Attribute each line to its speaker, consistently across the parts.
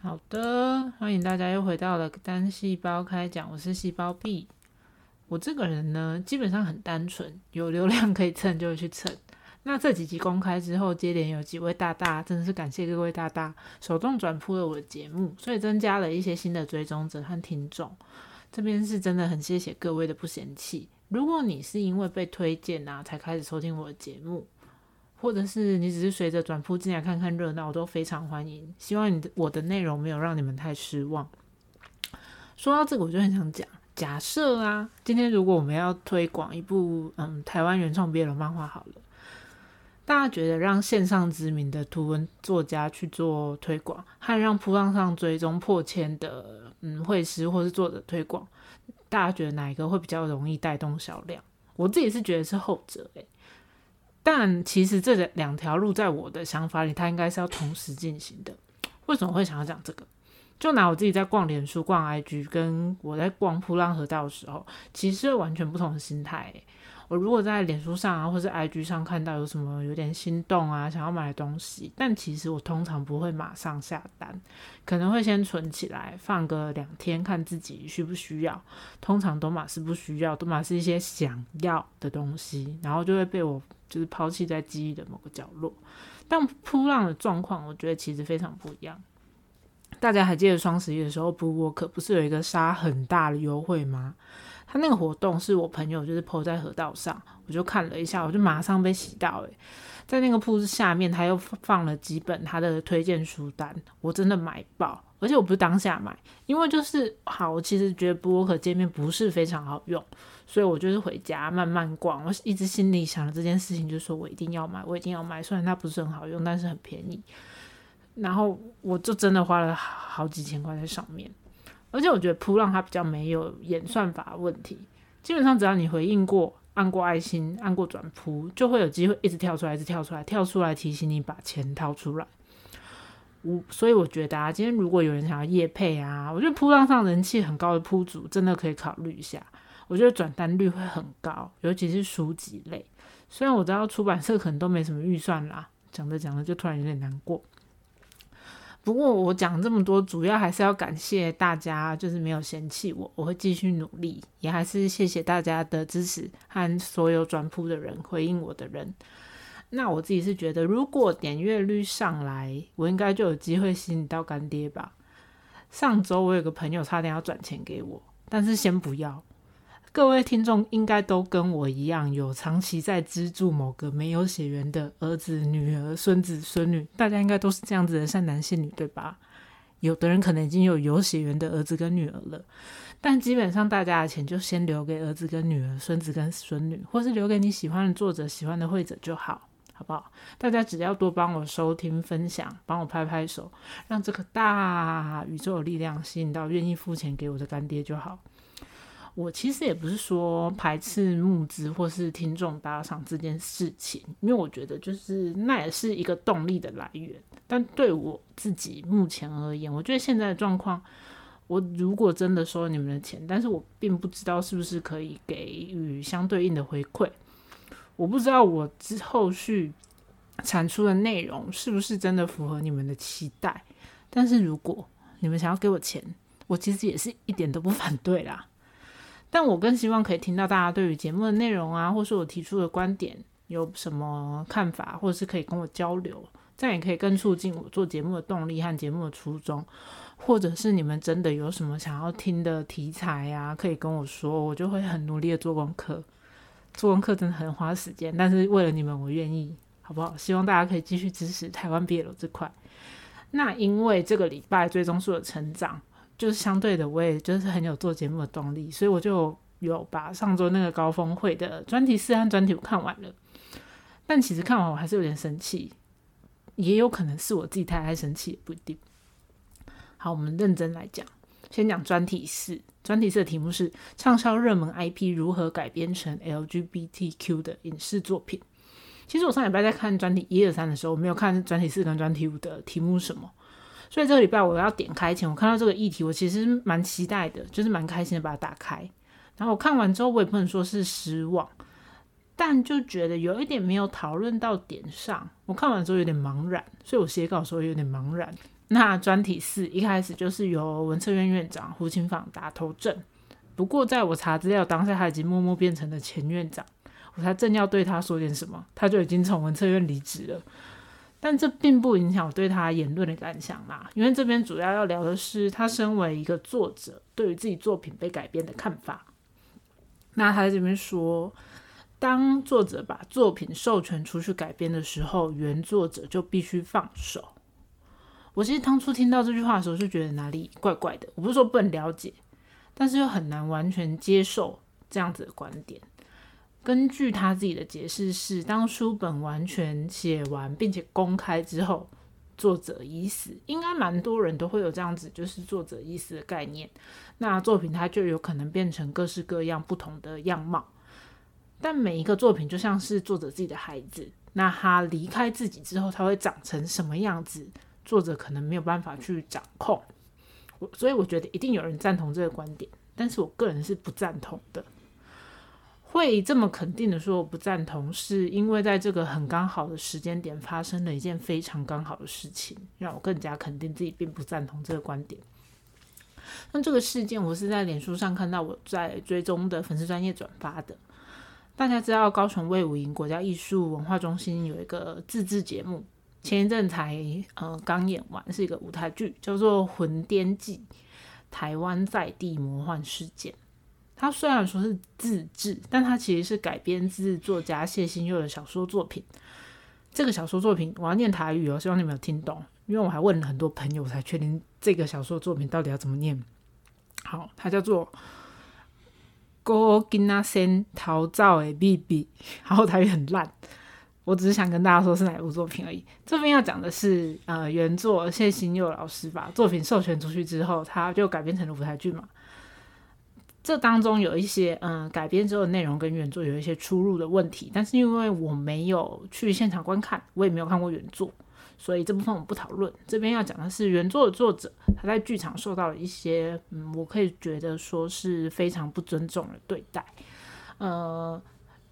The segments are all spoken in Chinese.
Speaker 1: 好的，欢迎大家又回到了单细胞开讲，我是细胞 B。我这个人呢，基本上很单纯，有流量可以蹭就会去蹭。那这几集公开之后，接连有几位大大，真的是感谢各位大大手动转铺了我的节目，所以增加了一些新的追踪者和听众。这边是真的很谢谢各位的不嫌弃。如果你是因为被推荐啊才开始收听我的节目，或者是你只是随着转铺进来看看热闹，我都非常欢迎。希望你的我的内容没有让你们太失望。说到这个，我就很想讲，假设啊，今天如果我们要推广一部嗯台湾原创 BL 漫画，好了。大家觉得让线上知名的图文作家去做推广，和让铺浪上追踪破千的嗯绘师或是作者推广，大家觉得哪一个会比较容易带动销量？我自己是觉得是后者诶，但其实这两条路在我的想法里，它应该是要同时进行的。为什么会想要讲这个？就拿我自己在逛脸书、逛 IG，跟我在逛铺浪河道的时候，其实是完全不同的心态。我如果在脸书上啊，或是 IG 上看到有什么有点心动啊，想要买的东西，但其实我通常不会马上下单，可能会先存起来，放个两天，看自己需不需要。通常都马是不需要，都马是一些想要的东西，然后就会被我就是抛弃在记忆的某个角落。但扑浪的状况，我觉得其实非常不一样。大家还记得双十一的时候，布沃克不是有一个杀很大的优惠吗？他那个活动是我朋友就是 PO 在河道上，我就看了一下，我就马上被洗到诶，在那个铺子下面，他又放了几本他的推荐书单，我真的买爆，而且我不是当下买，因为就是好，我其实觉得博客界面不是非常好用，所以我就是回家慢慢逛，我一直心里想着这件事情，就是说我一定要买，我一定要买，虽然它不是很好用，但是很便宜，然后我就真的花了好几千块在上面。而且我觉得扑浪它比较没有演算法问题，基本上只要你回应过、按过爱心、按过转扑，就会有机会一直跳出来、一直跳出来、跳出来提醒你把钱掏出来。我所以我觉得啊，今天如果有人想要夜配啊，我觉得扑浪上人气很高的铺主真的可以考虑一下，我觉得转单率会很高，尤其是书籍类。虽然我知道出版社可能都没什么预算啦，讲着讲着就突然有点难过。不过我讲这么多，主要还是要感谢大家，就是没有嫌弃我，我会继续努力，也还是谢谢大家的支持和所有转铺的人回应我的人。那我自己是觉得，如果点阅率上来，我应该就有机会吸引到干爹吧。上周我有个朋友差点要转钱给我，但是先不要。各位听众应该都跟我一样，有长期在资助某个没有血缘的儿子、女儿、孙子、孙女，大家应该都是这样子的善男信女，对吧？有的人可能已经有有血缘的儿子跟女儿了，但基本上大家的钱就先留给儿子跟女儿、孙子跟孙女，或是留给你喜欢的作者、喜欢的会者就好，好不好？大家只要多帮我收听、分享，帮我拍拍手，让这个大宇宙的力量吸引到愿意付钱给我的干爹就好。我其实也不是说排斥募资或是听众打赏这件事情，因为我觉得就是那也是一个动力的来源。但对我自己目前而言，我觉得现在的状况，我如果真的收了你们的钱，但是我并不知道是不是可以给予相对应的回馈。我不知道我之后续产出的内容是不是真的符合你们的期待。但是如果你们想要给我钱，我其实也是一点都不反对啦。但我更希望可以听到大家对于节目的内容啊，或是我提出的观点有什么看法，或者是可以跟我交流，这样也可以更促进我做节目的动力和节目的初衷。或者是你们真的有什么想要听的题材呀，可以跟我说，我就会很努力的做功课。做功课真的很花时间，但是为了你们，我愿意，好不好？希望大家可以继续支持台湾 BL 这块。那因为这个礼拜最终数的成长。就是相对的，我也就是很有做节目的动力，所以我就有把上周那个高峰会的专题四和专题五看完了。但其实看完我还是有点生气，也有可能是我自己太爱生气，也不一定。好，我们认真来讲，先讲专题四。专题四的题目是畅销热门 IP 如何改编成 LGBTQ 的影视作品。其实我上礼拜在看专题一二三的时候，我没有看专题四跟专题五的题目什么。所以这个礼拜我要点开前，我看到这个议题，我其实蛮期待的，就是蛮开心的把它打开。然后我看完之后，我也不能说是失望，但就觉得有一点没有讨论到点上。我看完之后有点茫然，所以我写稿的时候有点茫然。那专题四一开始就是由文策院院长胡清访打头阵，不过在我查资料当下，他已经默默变成了前院长。我才正要对他说点什么，他就已经从文策院离职了。但这并不影响我对他言论的感想啦，因为这边主要要聊的是他身为一个作者对于自己作品被改编的看法。那他在这边说，当作者把作品授权出去改编的时候，原作者就必须放手。我其实当初听到这句话的时候，就觉得哪里怪怪的。我不是说不能了解，但是又很难完全接受这样子的观点。根据他自己的解释是，当书本完全写完并且公开之后，作者已死。应该蛮多人都会有这样子，就是作者已死的概念。那作品它就有可能变成各式各样不同的样貌。但每一个作品就像是作者自己的孩子，那他离开自己之后，他会长成什么样子，作者可能没有办法去掌控。我所以我觉得一定有人赞同这个观点，但是我个人是不赞同的。会这么肯定的说我不赞同，是因为在这个很刚好的时间点发生了一件非常刚好的事情，让我更加肯定自己并不赞同这个观点。那这个事件我是在脸书上看到我在追踪的粉丝专业转发的。大家知道高雄卫武营国家艺术文化中心有一个自制节目，前一阵才呃刚演完，是一个舞台剧，叫做《魂颠记：台湾在地魔幻事件》。它虽然说是自制，但它其实是改编自作家谢新佑的小说作品。这个小说作品我要念台语哦，希望你们有听懂，因为我还问了很多朋友才确定这个小说作品到底要怎么念。好，它叫做《哥金那森逃造的 B B》，然后台语很烂，我只是想跟大家说是哪部作品而已。这边要讲的是，呃，原作谢新佑老师把作品授权出去之后，他就改编成了舞台剧嘛。这当中有一些嗯改编之后的内容跟原作有一些出入的问题，但是因为我没有去现场观看，我也没有看过原作，所以这部分我们不讨论。这边要讲的是原作的作者他在剧场受到了一些嗯，我可以觉得说是非常不尊重的对待。呃，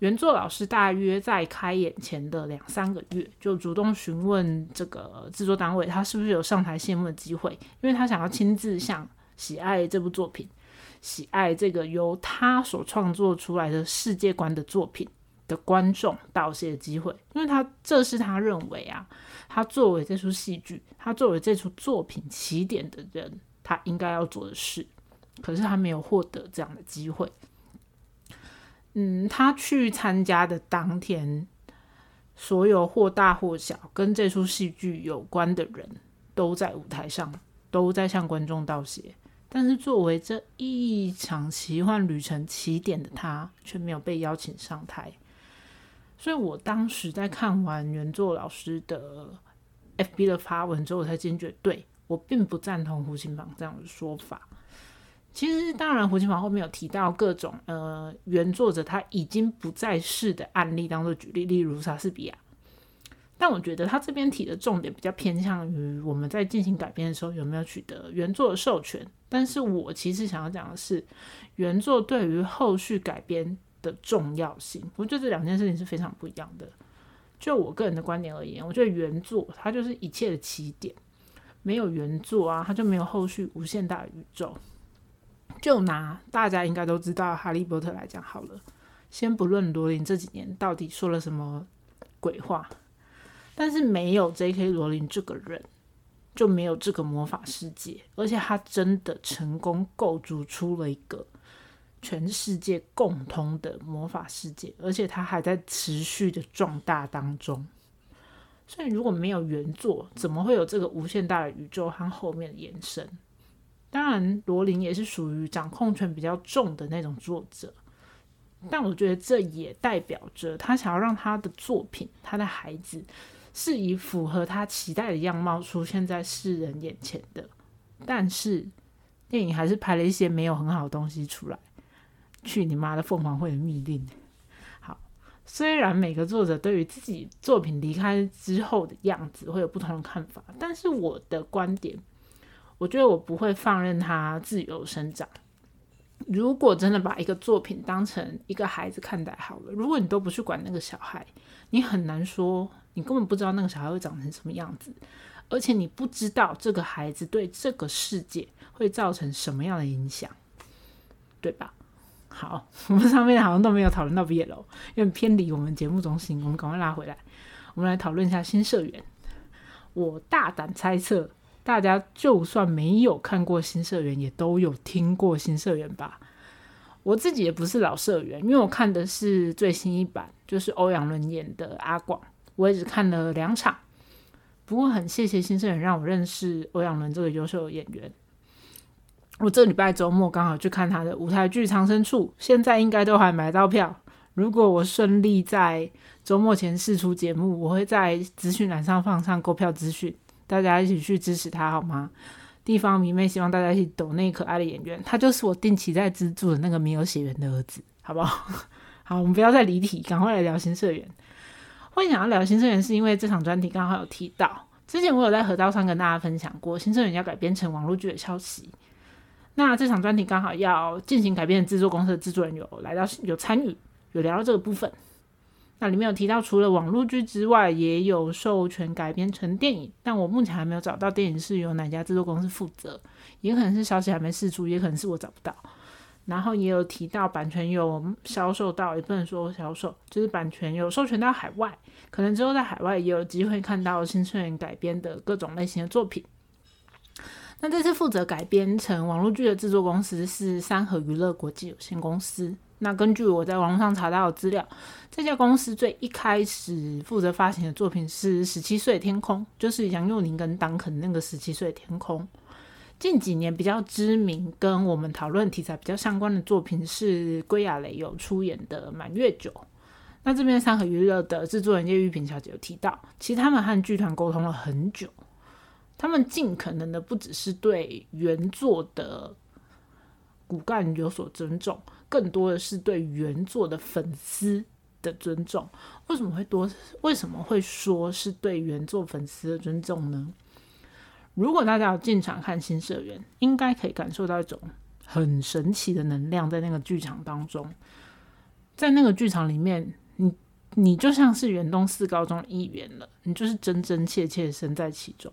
Speaker 1: 原作老师大约在开演前的两三个月就主动询问这个制作单位，他是不是有上台谢幕的机会，因为他想要亲自向喜爱这部作品。喜爱这个由他所创作出来的世界观的作品的观众道谢的机会，因为他这是他认为啊，他作为这出戏剧，他作为这出作品起点的人，他应该要做的事，可是他没有获得这样的机会。嗯，他去参加的当天，所有或大或小跟这出戏剧有关的人都在舞台上，都在向观众道谢。但是作为这一场奇幻旅程起点的他，却没有被邀请上台。所以我当时在看完原作老师的 FB 的发文之后，我才坚决对我并不赞同胡琴坊这样的说法。其实，当然，胡琴坊后面有提到各种呃原作者他已经不在世的案例当做举例，例如莎士比亚。但我觉得他这边提的重点比较偏向于我们在进行改编的时候有没有取得原作的授权。但是我其实想要讲的是，原作对于后续改编的重要性。我觉得这两件事情是非常不一样的。就我个人的观点而言，我觉得原作它就是一切的起点，没有原作啊，它就没有后续无限大宇宙。就拿大家应该都知道《哈利波特》来讲好了，先不论罗琳这几年到底说了什么鬼话。但是没有 J.K. 罗琳这个人，就没有这个魔法世界，而且他真的成功构筑出了一个全世界共通的魔法世界，而且他还在持续的壮大当中。所以如果没有原作，怎么会有这个无限大的宇宙和后面的延伸？当然，罗琳也是属于掌控权比较重的那种作者，但我觉得这也代表着他想要让他的作品，他的孩子。是以符合他期待的样貌出现在世人眼前的，但是电影还是拍了一些没有很好的东西出来。去你妈的凤凰会的密令！好，虽然每个作者对于自己作品离开之后的样子会有不同的看法，但是我的观点，我觉得我不会放任它自由生长，如果真的把一个作品当成一个孩子看待好了，如果你都不去管那个小孩，你很难说，你根本不知道那个小孩会长成什么样子，而且你不知道这个孩子对这个世界会造成什么样的影响，对吧？好，我们上面好像都没有讨论到毕业楼，因为偏离我们节目中心，我们赶快拉回来，我们来讨论一下新社员。我大胆猜测。大家就算没有看过新社员，也都有听过新社员吧？我自己也不是老社员，因为我看的是最新一版，就是欧阳伦演的阿广，我也只看了两场。不过很谢谢新社员让我认识欧阳伦这个优秀的演员。我这礼拜周末刚好去看他的舞台剧《藏身处》，现在应该都还买到票。如果我顺利在周末前试出节目，我会在资讯栏上放上购票资讯。大家一起去支持他好吗？地方迷妹希望大家去懂那可爱的演员，他就是我定期在资助的那个没有血缘的儿子，好不好？好，我们不要再离题，赶快来聊新社员。会想要聊新社员，是因为这场专题刚好有提到，之前我有在河道上跟大家分享过新社员要改编成网络剧的消息。那这场专题刚好要进行改编的制作公司的制作人有来到有参与，有聊到这个部分。那里面有提到，除了网络剧之外，也有授权改编成电影，但我目前还没有找到电影是由哪家制作公司负责，也可能是消息还没释出，也可能是我找不到。然后也有提到版权有销售到，也不能说销售，就是版权有授权到海外，可能之后在海外也有机会看到新春人改编的各种类型的作品。那这次负责改编成网络剧的制作公司是三和娱乐国际有限公司。那根据我在网上查到的资料，这家公司最一开始负责发行的作品是《十七岁天空》，就是杨佑宁跟当肯那个《十七岁天空》。近几年比较知名、跟我们讨论题材比较相关的作品是归亚蕾有出演的《满月酒》。那这边三和娱乐的制作人叶玉萍小姐有提到，其实他们和剧团沟通了很久，他们尽可能的不只是对原作的骨干有所尊重。更多的是对原作的粉丝的尊重。为什么会多？为什么会说是对原作粉丝的尊重呢？如果大家有进场看新社员，应该可以感受到一种很神奇的能量在那个剧场当中。在那个剧场里面，你你就像是远东四高中的一员了，你就是真真切切身在其中，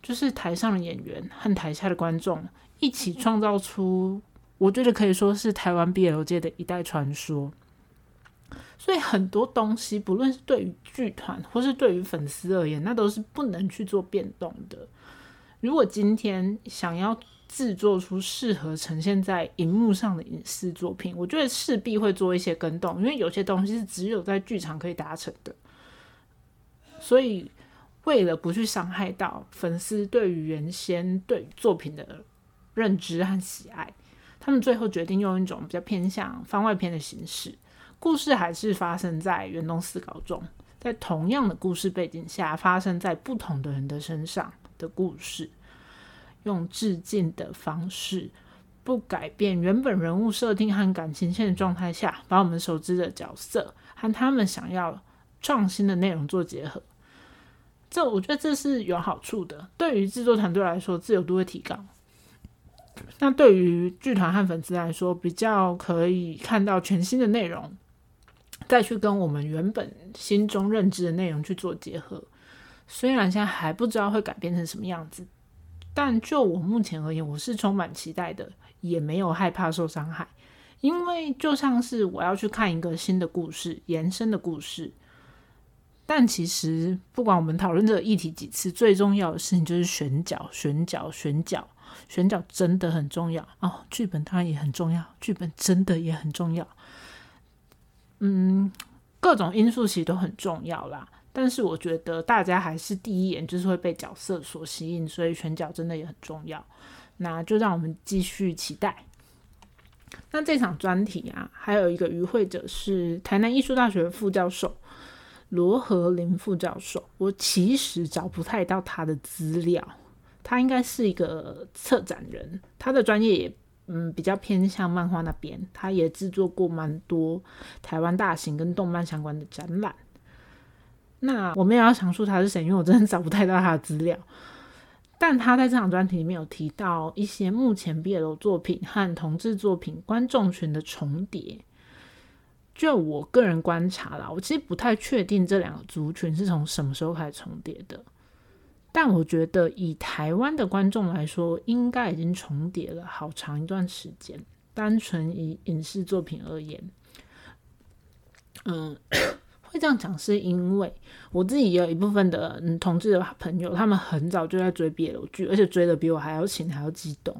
Speaker 1: 就是台上的演员和台下的观众一起创造出。我觉得可以说是台湾 BL 界的一代传说，所以很多东西，不论是对于剧团或是对于粉丝而言，那都是不能去做变动的。如果今天想要制作出适合呈现在荧幕上的影视作品，我觉得势必会做一些更动，因为有些东西是只有在剧场可以达成的。所以，为了不去伤害到粉丝对于原先对作品的认知和喜爱。他们最后决定用一种比较偏向番外篇的形式，故事还是发生在元东四高中，在同样的故事背景下，发生在不同的人的身上的故事，用致敬的方式，不改变原本人物设定和感情线的状态下，把我们熟知的角色和他们想要创新的内容做结合。这我觉得这是有好处的，对于制作团队来说，自由度会提高。那对于剧团和粉丝来说，比较可以看到全新的内容，再去跟我们原本心中认知的内容去做结合。虽然现在还不知道会改变成什么样子，但就我目前而言，我是充满期待的，也没有害怕受伤害，因为就像是我要去看一个新的故事、延伸的故事。但其实不管我们讨论这个议题几次，最重要的事情就是选角、选角、选角。选角真的很重要哦，剧本当然也很重要，剧本真的也很重要。嗯，各种因素其实都很重要啦。但是我觉得大家还是第一眼就是会被角色所吸引，所以选角真的也很重要。那就让我们继续期待。那这场专题啊，还有一个与会者是台南艺术大学副教授罗和林副教授，我其实找不太到他的资料。他应该是一个策展人，他的专业也嗯比较偏向漫画那边，他也制作过蛮多台湾大型跟动漫相关的展览。那我们也要详述他是谁，因为我真的找不太到他的资料。但他在这场专题里面有提到一些目前 BL 作品和同志作品观众群的重叠。就我个人观察啦，我其实不太确定这两个族群是从什么时候开始重叠的。但我觉得以台湾的观众来说，应该已经重叠了好长一段时间。单纯以影视作品而言，嗯。会这样讲，是因为我自己也有一部分的嗯同志的朋友，他们很早就在追 BL 剧，而且追的比我还要勤，还要激动。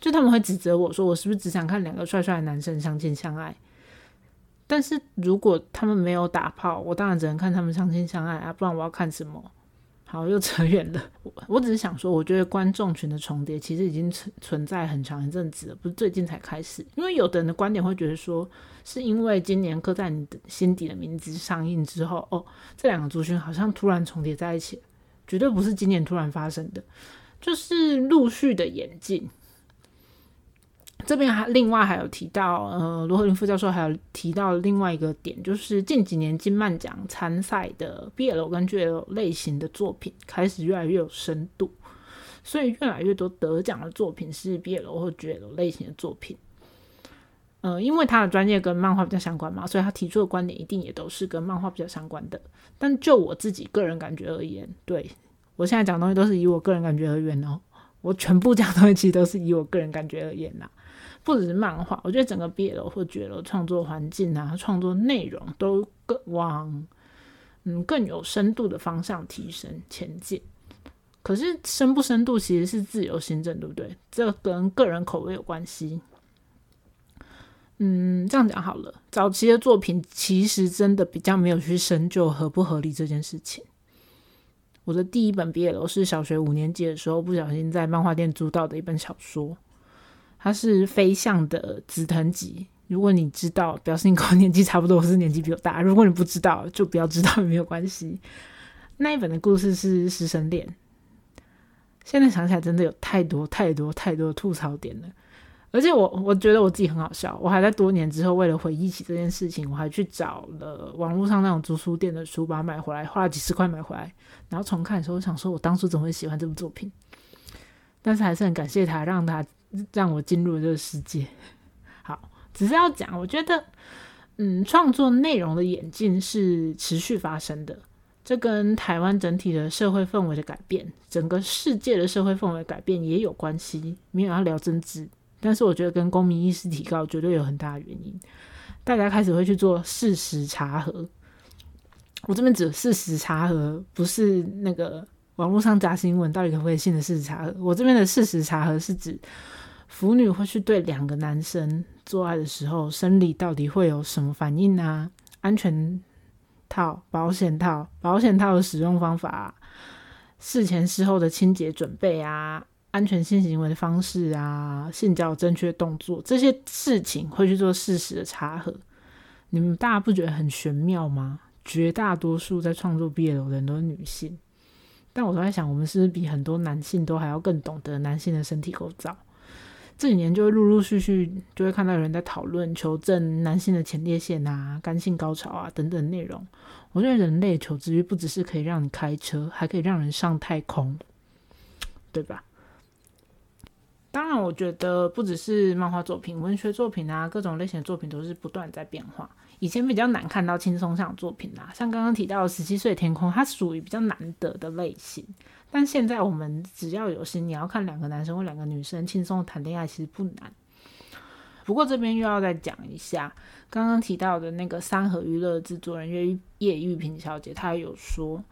Speaker 1: 就他们会指责我说，我是不是只想看两个帅帅的男生相亲相爱？但是如果他们没有打炮，我当然只能看他们相亲相爱啊，不然我要看什么？好，又扯远了。我我只是想说，我觉得观众群的重叠其实已经存存在很长一阵子了，不是最近才开始。因为有的人的观点会觉得说，是因为今年刻在你的心底的名字上映之后，哦，这两个族群好像突然重叠在一起，绝对不是今年突然发生的，就是陆续的演进。这边还另外还有提到，呃，罗和林副教授还有提到另外一个点，就是近几年金漫奖参赛的 BL 跟 GL 类型的作品开始越来越有深度，所以越来越多得奖的作品是 BL 或 GL 类型的作品。呃，因为他的专业跟漫画比较相关嘛，所以他提出的观点一定也都是跟漫画比较相关的。但就我自己个人感觉而言，对我现在讲东西都是以我个人感觉而言哦，我全部讲东西其实都是以我个人感觉而言呐。不只是漫画，我觉得整个 BL 或 GL 创作环境啊，创作内容都更往嗯更有深度的方向提升前进。可是深不深度其实是自由行政，对不对？这跟个人口味有关系。嗯，这样讲好了，早期的作品其实真的比较没有去深究合不合理这件事情。我的第一本 BL 是小学五年级的时候不小心在漫画店租到的一本小说。它是飞象的紫藤集，如果你知道，表示你跟我年纪差不多，或是年纪比我大。如果你不知道，就不要知道 也没有关系。那一本的故事是师生恋，现在想起来真的有太多太多太多吐槽点了。而且我我觉得我自己很好笑，我还在多年之后为了回忆起这件事情，我还去找了网络上那种租书店的书，把它买回来，花了几十块买回来，然后重看的时候，我想说我当初怎么会喜欢这部作品？但是还是很感谢他，让他。让我进入这个世界。好，只是要讲，我觉得，嗯，创作内容的演进是持续发生的。这跟台湾整体的社会氛围的改变，整个世界的社会氛围改变也有关系。没有要聊政治，但是我觉得跟公民意识提高绝对有很大的原因。大家开始会去做事实查核。我这边指事实查核，不是那个网络上假新闻到底可不可以信的事实查核。我这边的事实查核是指。腐女会去对两个男生做爱的时候，生理到底会有什么反应啊？安全套、保险套、保险套的使用方法、事前事后的清洁准备啊、安全性行为的方式啊、性交正确动作这些事情会去做事实的查核。你们大家不觉得很玄妙吗？绝大多数在创作 BL 的人都是女性，但我都在想，我们是不是比很多男性都还要更懂得男性的身体构造？这几年就会陆陆续续就会看到有人在讨论求证男性的前列腺啊、干性高潮啊等等内容。我觉得人类求知欲不只是可以让你开车，还可以让人上太空，对吧？当然，我觉得不只是漫画作品、文学作品啊，各种类型的作品都是不断在变化。以前比较难看到轻松向的作品啦，像刚刚提到的《十七岁天空》，它属于比较难得的类型。但现在我们只要有心，你要看两个男生或两个女生轻松谈恋爱，其实不难。不过这边又要再讲一下，刚刚提到的那个三和娱乐制作人叶叶玉萍小姐，她有说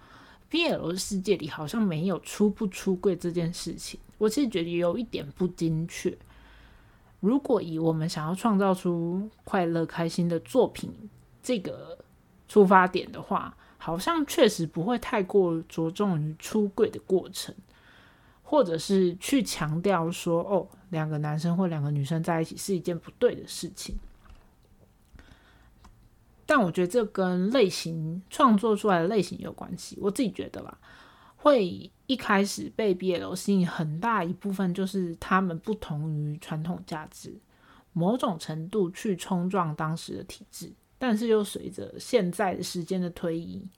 Speaker 1: ，BL 世界里好像没有出不出柜这件事情。我其实觉得有一点不精确。如果以我们想要创造出快乐开心的作品这个出发点的话，好像确实不会太过着重于出柜的过程，或者是去强调说哦，两个男生或两个女生在一起是一件不对的事情。但我觉得这跟类型创作出来的类型有关系。我自己觉得吧，会一开始被 BL 吸引很大一部分就是他们不同于传统价值，某种程度去冲撞当时的体制。但是又随着现在的时间的推移，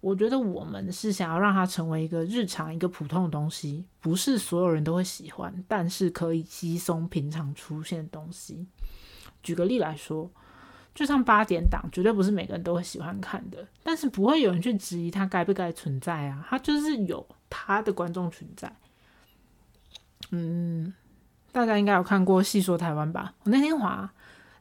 Speaker 1: 我觉得我们是想要让它成为一个日常、一个普通的东西，不是所有人都会喜欢，但是可以稀松平常出现的东西。举个例来说，就像八点档，绝对不是每个人都会喜欢看的，但是不会有人去质疑它该不该存在啊，它就是有它的观众存在。嗯，大家应该有看过《戏说台湾》吧？我那天滑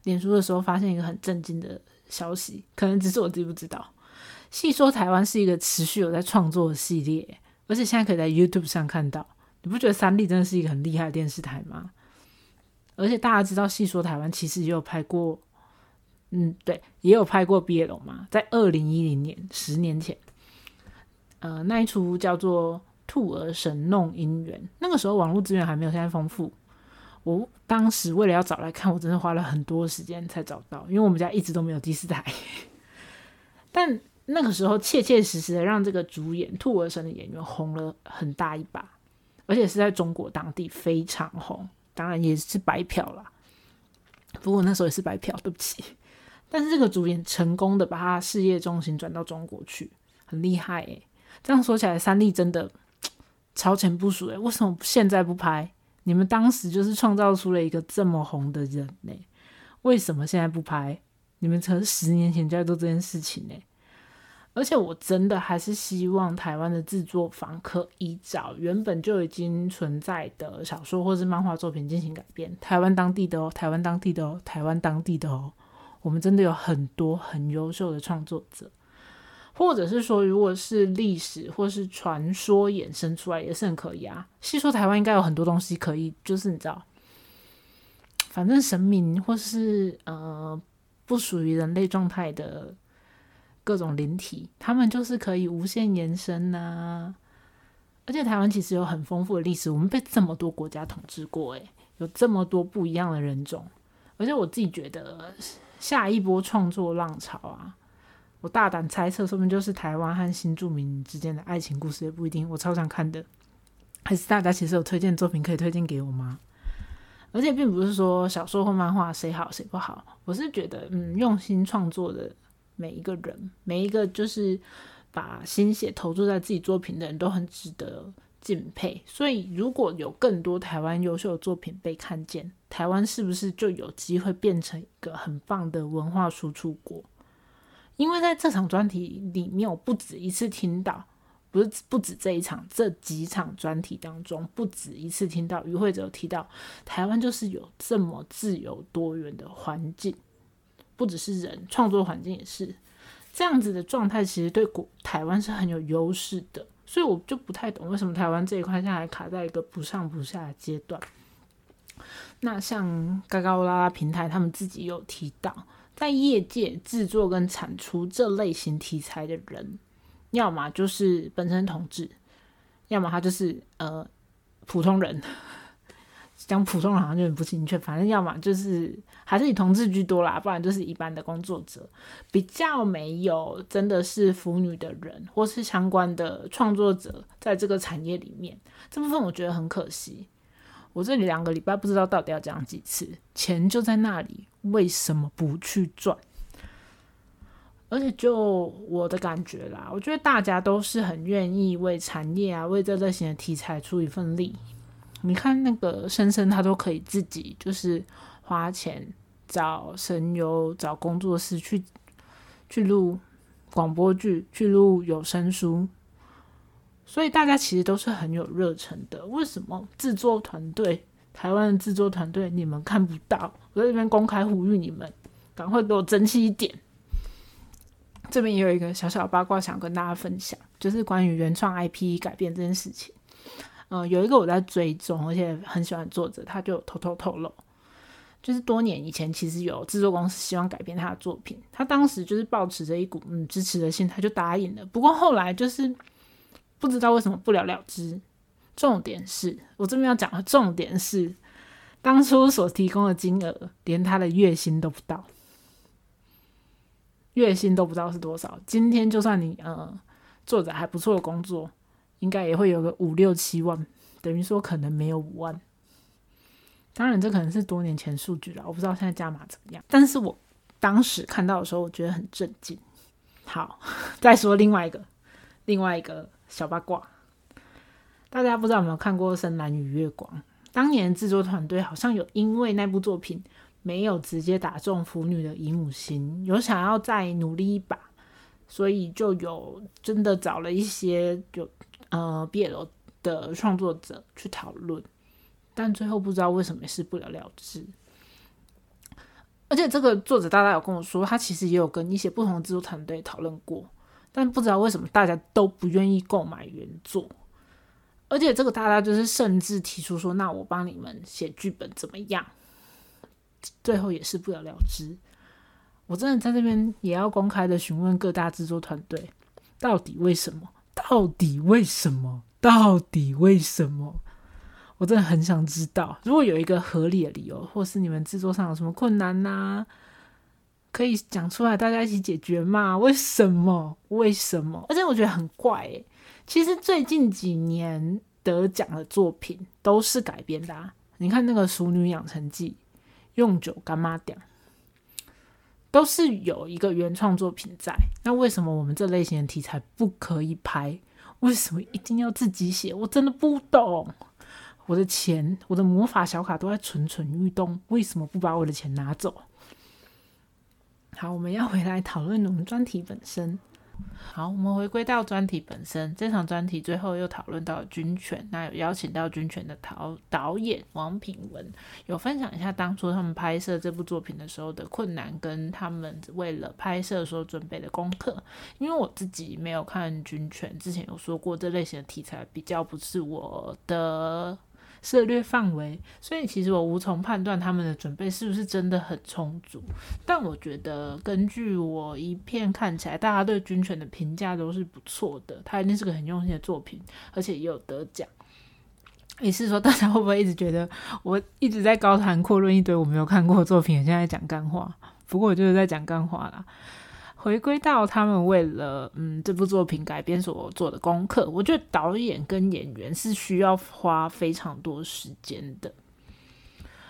Speaker 1: 脸书的时候，发现一个很震惊的消息，可能只是我自己不知道。《戏说台湾》是一个持续有在创作的系列，而且现在可以在 YouTube 上看到。你不觉得三立真的是一个很厉害的电视台吗？而且大家知道《戏说台湾》其实也有拍过，嗯，对，也有拍过《毕业龙》嘛，在二零一零年，十年前，呃，那一出叫做。兔儿神弄姻缘，那个时候网络资源还没有现在丰富。我当时为了要找来看，我真的花了很多时间才找到，因为我们家一直都没有第四台。但那个时候切切实实的让这个主演兔儿神的演员红了很大一把，而且是在中国当地非常红，当然也是白嫖啦。不过那时候也是白嫖，对不起。但是这个主演成功的把他事业重心转到中国去，很厉害诶。这样说起来，三立真的。超前部署诶，为什么现在不拍？你们当时就是创造出了一个这么红的人呢？为什么现在不拍？你们才十年前就在做这件事情呢？而且我真的还是希望台湾的制作方可以找原本就已经存在的小说或是漫画作品进行改编，台湾当地的哦，台湾当地的哦，台湾当地的哦，我们真的有很多很优秀的创作者。或者是说，如果是历史或是传说衍生出来，也是很可以啊。细说台湾应该有很多东西可以，就是你知道，反正神明或是呃不属于人类状态的各种灵体，他们就是可以无限延伸呐。而且台湾其实有很丰富的历史，我们被这么多国家统治过，诶，有这么多不一样的人种。而且我自己觉得，下一波创作浪潮啊。我大胆猜测，说不定就是台湾和新住民之间的爱情故事，也不一定。我超想看的，还是大家其实有推荐作品可以推荐给我吗？而且并不是说小说或漫画谁好谁不好，我是觉得，嗯，用心创作的每一个人，每一个就是把心血投注在自己作品的人都很值得敬佩。所以，如果有更多台湾优秀的作品被看见，台湾是不是就有机会变成一个很棒的文化输出国？因为在这场专题里面，我不止一次听到，不是不止这一场，这几场专题当中，不止一次听到与会者提到，台湾就是有这么自由多元的环境，不只是人创作环境也是这样子的状态，其实对国台湾是很有优势的，所以我就不太懂为什么台湾这一块现在还卡在一个不上不下的阶段。那像嘎嘎乌拉拉平台，他们自己有提到。在业界制作跟产出这类型题材的人，要么就是本身同志，要么他就是呃普通人。讲普通人好像有点不精确，反正要么就是还是以同志居多啦，不然就是一般的工作者，比较没有真的是腐女的人，或是相关的创作者在这个产业里面，这部分我觉得很可惜。我这里两个礼拜不知道到底要讲几次，钱就在那里，为什么不去赚？而且就我的感觉啦，我觉得大家都是很愿意为产业啊，为这类型的题材出一份力。你看那个深深，他都可以自己就是花钱找声优、找工作室去去录广播剧、去录有声书。所以大家其实都是很有热忱的。为什么制作团队，台湾的制作团队你们看不到？我在这边公开呼吁你们，赶快给我争气一点。这边也有一个小小八卦想跟大家分享，就是关于原创 IP 改变这件事情。嗯，有一个我在追踪，而且很喜欢作者，他就偷偷透露，就是多年以前其实有制作公司希望改变他的作品，他当时就是抱持着一股嗯支持的心态就答应了。不过后来就是。不知道为什么不了了之。重点是我这边要讲的重点是，当初所提供的金额连他的月薪都不到，月薪都不知道是多少。今天就算你呃做着还不错的工作，应该也会有个五六七万，等于说可能没有五万。当然这可能是多年前数据了，我不知道现在加码怎么样。但是我当时看到的时候，我觉得很震惊。好，再说另外一个。另外一个小八卦，大家不知道有没有看过《深蓝与月光》？当年制作团队好像有因为那部作品没有直接打中腐女的姨母心，有想要再努力一把，所以就有真的找了一些有呃 BL 的创作者去讨论，但最后不知道为什么是不了了之。而且这个作者大大有跟我说，他其实也有跟一些不同的制作团队讨论过，但不知道为什么大家都不愿意购买原作。而且这个大大就是甚至提出说，那我帮你们写剧本怎么样？最后也是不了了之。我真的在这边也要公开的询问各大制作团队，到底为什么？到底为什么？到底为什么？我真的很想知道，如果有一个合理的理由，或是你们制作上有什么困难呐，可以讲出来，大家一起解决嘛？为什么？为什么？而且我觉得很怪诶，其实最近几年得奖的作品都是改编的，啊。你看那个《熟女养成记》《用酒干妈点》，都是有一个原创作品在。那为什么我们这类型的题材不可以拍？为什么一定要自己写？我真的不懂。我的钱，我的魔法小卡都在蠢蠢欲动，为什么不把我的钱拿走？好，我们要回来讨论我们专题本身。好，我们回归到专题本身。这场专题最后又讨论到军犬，那有邀请到军犬的导导演王品文，有分享一下当初他们拍摄这部作品的时候的困难，跟他们为了拍摄所准备的功课。因为我自己没有看军犬，之前有说过这类型的题材比较不是我的。涉略范围，所以其实我无从判断他们的准备是不是真的很充足。但我觉得，根据我一片看起来，大家对《军犬》的评价都是不错的。它一定是个很用心的作品，而且也有得奖。也是说，大家会不会一直觉得我一直在高谈阔论一堆我没有看过的作品，现在讲干话？不过我就是在讲干话啦。回归到他们为了嗯这部作品改编所做的功课，我觉得导演跟演员是需要花非常多时间的，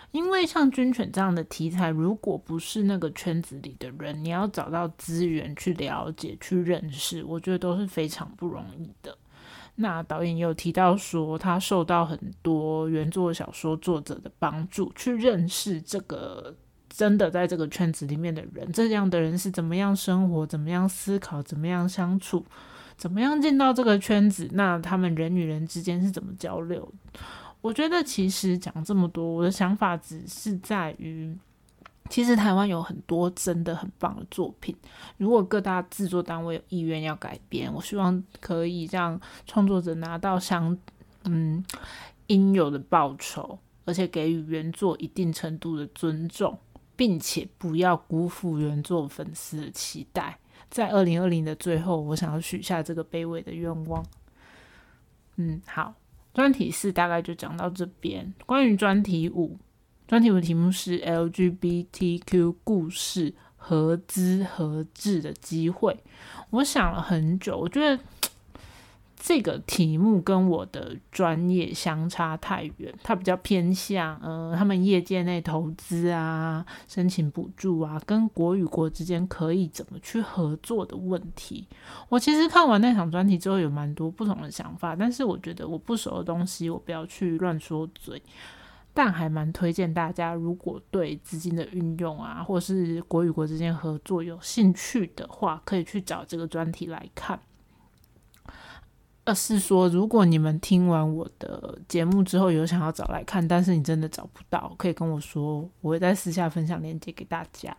Speaker 1: 因为像军犬这样的题材，如果不是那个圈子里的人，你要找到资源去了解、去认识，我觉得都是非常不容易的。那导演也有提到说，他受到很多原作小说作者的帮助，去认识这个。真的在这个圈子里面的人，这样的人是怎么样生活、怎么样思考、怎么样相处、怎么样进到这个圈子？那他们人与人之间是怎么交流？我觉得其实讲这么多，我的想法只是在于，其实台湾有很多真的很棒的作品。如果各大制作单位有意愿要改编，我希望可以让创作者拿到相嗯应有的报酬，而且给予原作一定程度的尊重。并且不要辜负原作粉丝的期待。在二零二零的最后，我想要许下这个卑微的愿望。嗯，好，专题四大概就讲到这边。关于专题五，专题五的题目是 LGBTQ 故事合资合制的机会。我想了很久，我觉得。这个题目跟我的专业相差太远，它比较偏向，呃，他们业界内投资啊、申请补助啊，跟国与国之间可以怎么去合作的问题。我其实看完那场专题之后，有蛮多不同的想法，但是我觉得我不熟的东西，我不要去乱说嘴。但还蛮推荐大家，如果对资金的运用啊，或是国与国之间合作有兴趣的话，可以去找这个专题来看。而是说，如果你们听完我的节目之后有想要找来看，但是你真的找不到，可以跟我说，我会在私下分享链接给大家。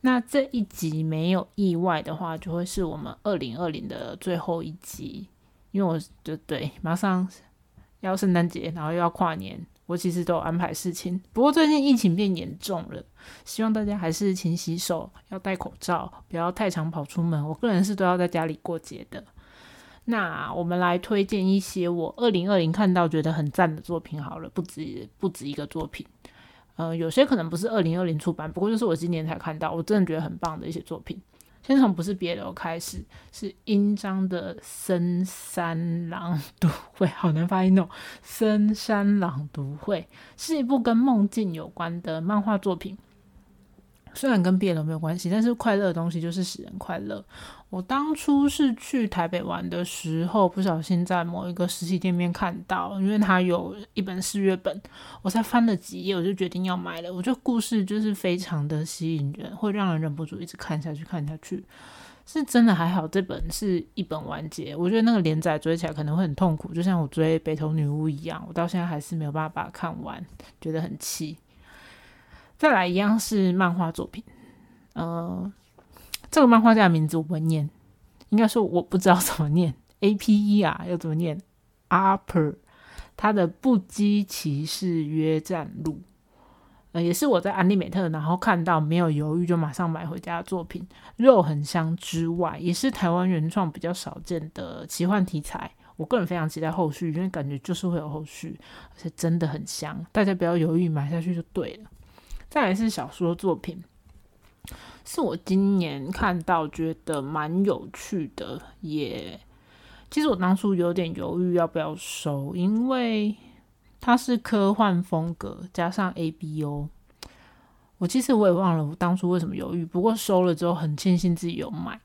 Speaker 1: 那这一集没有意外的话，就会是我们二零二零的最后一集，因为我就对马上要圣诞节，然后又要跨年，我其实都有安排事情。不过最近疫情变严重了，希望大家还是勤洗手，要戴口罩，不要太常跑出门。我个人是都要在家里过节的。那我们来推荐一些我二零二零看到觉得很赞的作品好了，不止不止一个作品，呃，有些可能不是二零二零出版，不过就是我今年才看到，我真的觉得很棒的一些作品。先从不是别的开始，是英章的深山朗读会，好难发音哦。深山朗读会是一部跟梦境有关的漫画作品。虽然跟变了没有关系，但是快乐的东西就是使人快乐。我当初是去台北玩的时候，不小心在某一个实体店面看到，因为它有一本四月本，我才翻了几页，我就决定要买了。我觉得故事就是非常的吸引人，会让人忍不住一直看下去，看下去。是真的还好，这本是一本完结。我觉得那个连载追起来可能会很痛苦，就像我追《北投女巫》一样，我到现在还是没有办法看完，觉得很气。再来一样是漫画作品，呃。这个漫画家的名字我不会念，应该说我不知道怎么念。A P E 啊，要怎么念？Upper，他的《不羁骑士约战录》，呃，也是我在安利美特然后看到没有犹豫就马上买回家的作品。肉很香之外，也是台湾原创比较少见的奇幻题材。我个人非常期待后续，因为感觉就是会有后续，而且真的很香。大家不要犹豫，买下去就对了。再来是小说作品。是我今年看到觉得蛮有趣的，也其实我当初有点犹豫要不要收，因为它是科幻风格加上 A B O，我其实我也忘了我当初为什么犹豫，不过收了之后很庆幸自己有买，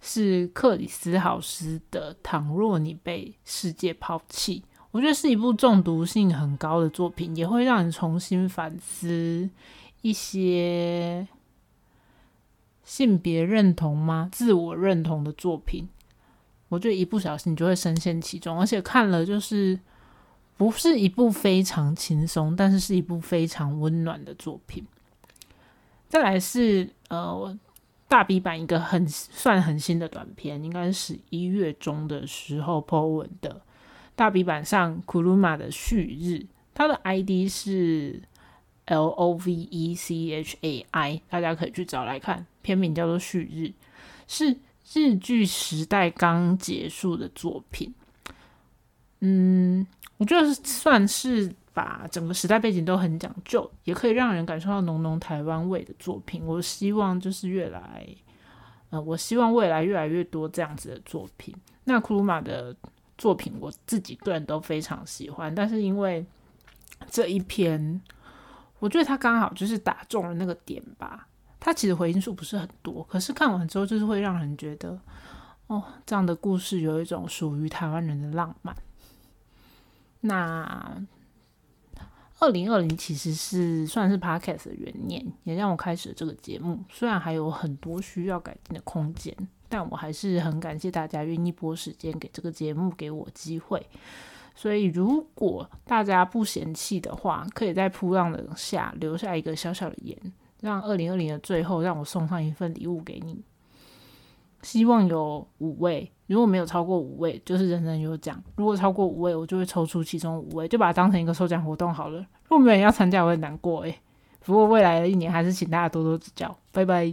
Speaker 1: 是克里斯豪斯的《倘若你被世界抛弃》，我觉得是一部中毒性很高的作品，也会让你重新反思一些。性别认同吗？自我认同的作品，我觉得一不小心你就会深陷其中，而且看了就是不是一部非常轻松，但是是一部非常温暖的作品。再来是呃大 B 版一个很算很新的短片，应该是十一月中的时候 po 文的大 B 版上库鲁玛的旭日，他的 ID 是。L O V E C H A I，大家可以去找来看，片名叫做《旭日》，是日剧时代刚结束的作品。嗯，我觉得算是把整个时代背景都很讲究，也可以让人感受到浓浓台湾味的作品。我希望就是越来，呃，我希望未来越来越多这样子的作品。那库鲁玛的作品，我自己个人都非常喜欢，但是因为这一篇。我觉得他刚好就是打中了那个点吧。他其实回应数不是很多，可是看完之后就是会让人觉得，哦，这样的故事有一种属于台湾人的浪漫。那二零二零其实是算是 Podcast 的元年，也让我开始了这个节目。虽然还有很多需要改进的空间，但我还是很感谢大家愿意拨时间给这个节目，给我机会。所以，如果大家不嫌弃的话，可以在铺浪的下留下一个小小的言，让二零二零的最后让我送上一份礼物给你。希望有五位，如果没有超过五位，就是人人有奖；如果超过五位，我就会抽出其中五位，就把它当成一个抽奖活动好了。如果没有人要参加，我会难过诶。不过未来的一年，还是请大家多多指教。拜拜。